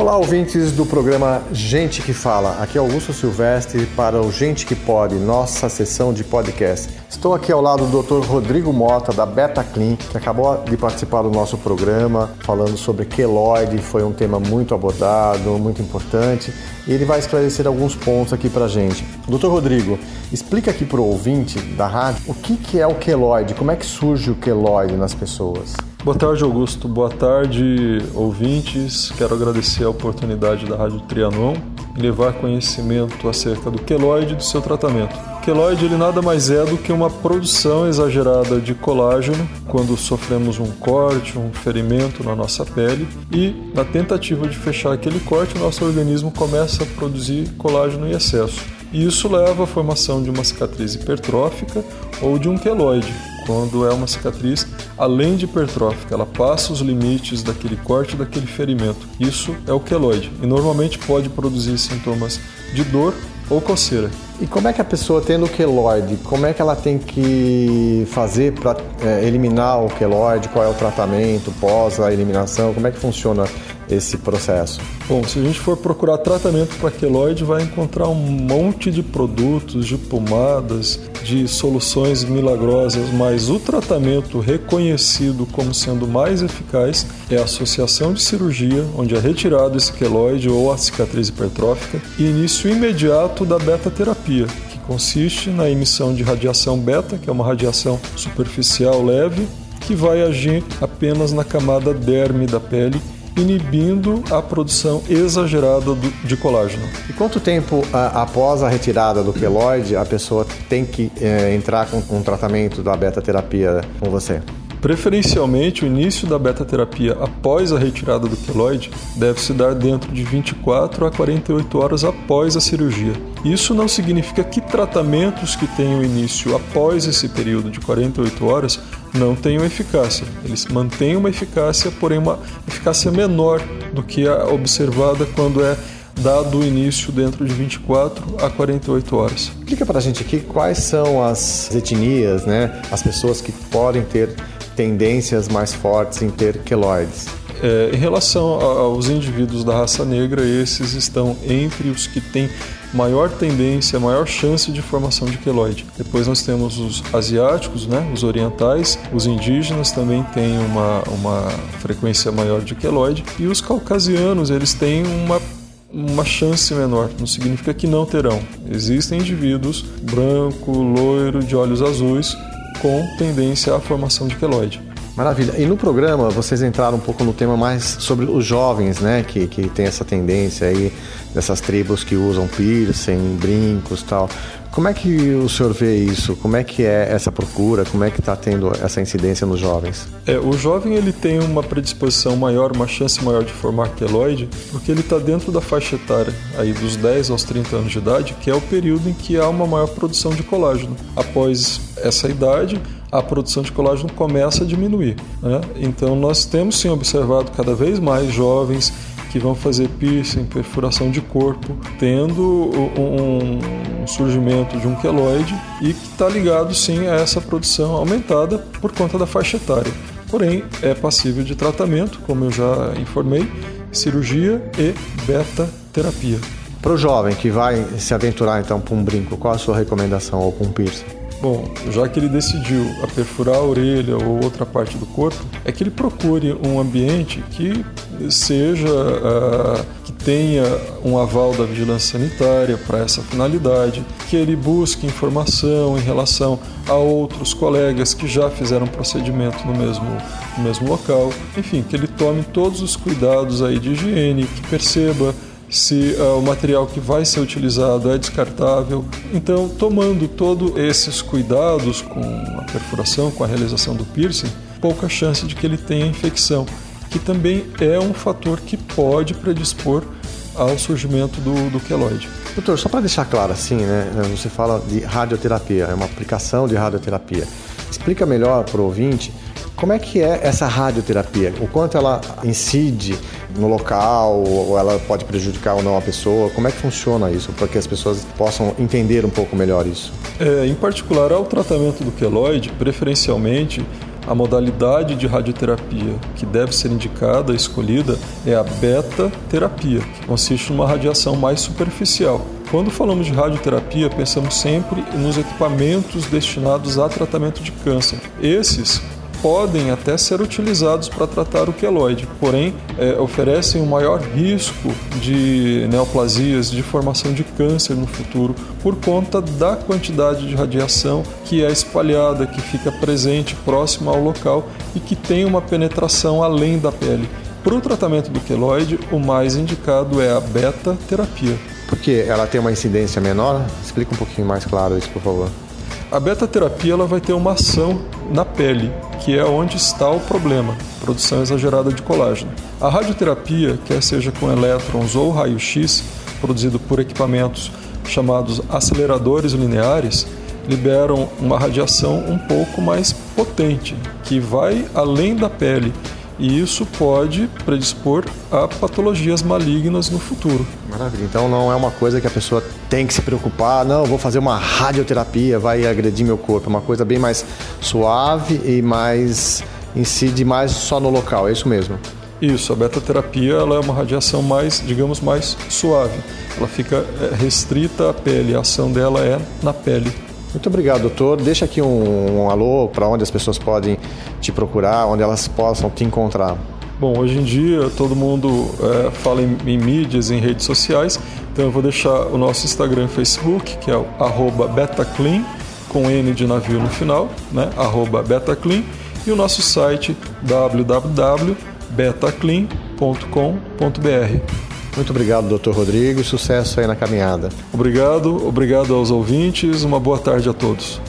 Olá, ouvintes do programa Gente que Fala. Aqui é Augusto Silvestre para o Gente que Pode, nossa sessão de podcast. Estou aqui ao lado do Dr. Rodrigo Mota, da Beta Clean, que acabou de participar do nosso programa falando sobre queloide. Foi um tema muito abordado, muito importante. E ele vai esclarecer alguns pontos aqui para gente. Dr. Rodrigo, explica aqui para o ouvinte da rádio o que, que é o queloide, como é que surge o queloide nas pessoas. Boa tarde, Augusto. Boa tarde, ouvintes. Quero agradecer a oportunidade da Rádio Trianon em levar conhecimento acerca do queloide e do seu tratamento. O queloide ele nada mais é do que uma produção exagerada de colágeno quando sofremos um corte, um ferimento na nossa pele e na tentativa de fechar aquele corte, o nosso organismo começa a produzir colágeno em excesso. E isso leva à formação de uma cicatriz hipertrófica ou de um queloide, quando é uma cicatriz além de hipertrófica, ela passa os limites daquele corte, daquele ferimento. Isso é o queloide e normalmente pode produzir sintomas de dor ou coceira. E como é que a pessoa tendo o queloide, como é que ela tem que fazer para é, eliminar o queloide? Qual é o tratamento pós a eliminação? Como é que funciona esse processo? Bom, se a gente for procurar tratamento para queloide, vai encontrar um monte de produtos, de pomadas, de soluções milagrosas, mas o tratamento reconhecido como sendo mais eficaz é a associação de cirurgia, onde é retirado esse queloide ou a cicatriz hipertrófica, e início imediato da beta-terapia, que consiste na emissão de radiação beta, que é uma radiação superficial leve, que vai agir apenas na camada derme da pele inibindo a produção exagerada de colágeno. E quanto tempo após a retirada do queloide a pessoa tem que é, entrar com um tratamento da beta-terapia com você? Preferencialmente, o início da beta-terapia após a retirada do queloide deve se dar dentro de 24 a 48 horas após a cirurgia. Isso não significa que tratamentos que tenham início após esse período de 48 horas não tenham eficácia. Eles mantêm uma eficácia, porém uma eficácia menor do que a observada quando é dado o início dentro de 24 a 48 horas. Explica para a gente aqui quais são as etnias, né, as pessoas que podem ter tendências mais fortes em ter queloides. É, em relação aos indivíduos da raça negra, esses estão entre os que têm maior tendência, maior chance de formação de queloide. Depois nós temos os asiáticos, né, os orientais, os indígenas também têm uma, uma frequência maior de queloide e os caucasianos eles têm uma uma chance menor, não significa que não terão. Existem indivíduos branco, loiro, de olhos azuis com tendência à formação de queloide. Maravilha. E no programa vocês entraram um pouco no tema mais sobre os jovens, né? Que, que tem essa tendência aí, dessas tribos que usam piercing, brincos tal. Como é que o senhor vê isso? Como é que é essa procura? Como é que está tendo essa incidência nos jovens? É, o jovem ele tem uma predisposição maior, uma chance maior de formar queloide, porque ele está dentro da faixa etária, aí dos 10 aos 30 anos de idade, que é o período em que há uma maior produção de colágeno. Após essa idade, a produção de colágeno começa a diminuir. Né? Então, nós temos sim observado cada vez mais jovens que vão fazer piercing, perfuração de corpo, tendo um, surgimento de um queloide e que está ligado sim a essa produção aumentada por conta da faixa etária. Porém, é passível de tratamento, como eu já informei, cirurgia e beta-terapia. Para o jovem que vai se aventurar então para um brinco, qual a sua recomendação ou para um piercing? Bom, já que ele decidiu a perfurar a orelha ou outra parte do corpo, é que ele procure um ambiente que seja uh, que tenha um aval da vigilância sanitária para essa finalidade, que ele busque informação em relação a outros colegas que já fizeram procedimento no mesmo, no mesmo local, enfim, que ele tome todos os cuidados aí de higiene, que perceba se uh, o material que vai ser utilizado é descartável. Então, tomando todos esses cuidados com a perfuração, com a realização do piercing, pouca chance de que ele tenha infecção, que também é um fator que pode predispor ao surgimento do, do queloide. Doutor, só para deixar claro assim, né? Você fala de radioterapia, é uma aplicação de radioterapia. Explica melhor para o ouvinte como é que é essa radioterapia? O quanto ela incide no local, ou ela pode prejudicar ou não a pessoa? Como é que funciona isso, para que as pessoas possam entender um pouco melhor isso? É, em particular, ao tratamento do queloide, preferencialmente, a modalidade de radioterapia que deve ser indicada, escolhida, é a beta-terapia, que consiste numa radiação mais superficial. Quando falamos de radioterapia, pensamos sempre nos equipamentos destinados a tratamento de câncer. Esses podem até ser utilizados para tratar o queloide, porém é, oferecem um maior risco de neoplasias, de formação de câncer no futuro, por conta da quantidade de radiação que é espalhada, que fica presente próximo ao local e que tem uma penetração além da pele. Para o tratamento do queloide, o mais indicado é a beta-terapia. Porque ela tem uma incidência menor? Explica um pouquinho mais claro isso, por favor. A beta-terapia ela vai ter uma ação na pele, que é onde está o problema, produção exagerada de colágeno. A radioterapia, quer seja com elétrons ou raio-x, produzido por equipamentos chamados aceleradores lineares, liberam uma radiação um pouco mais potente, que vai além da pele e isso pode predispor a patologias malignas no futuro. Maravilha. Então não é uma coisa que a pessoa tem que se preocupar, não, vou fazer uma radioterapia, vai agredir meu corpo. É uma coisa bem mais suave e mais incide mais só no local, é isso mesmo? Isso, a beta-terapia ela é uma radiação mais, digamos, mais suave. Ela fica é, restrita à pele, a ação dela é na pele. Muito obrigado, doutor. Deixa aqui um, um alô para onde as pessoas podem te procurar, onde elas possam te encontrar. Bom, hoje em dia todo mundo é, fala em, em, mídias, em redes sociais, então eu vou deixar o nosso Instagram e Facebook, que é o betaclean, com N de navio no final, né? betaclean, e o nosso site www.betaclean.com.br. Muito obrigado, doutor Rodrigo, e sucesso aí na caminhada. Obrigado, obrigado aos ouvintes, uma boa tarde a todos.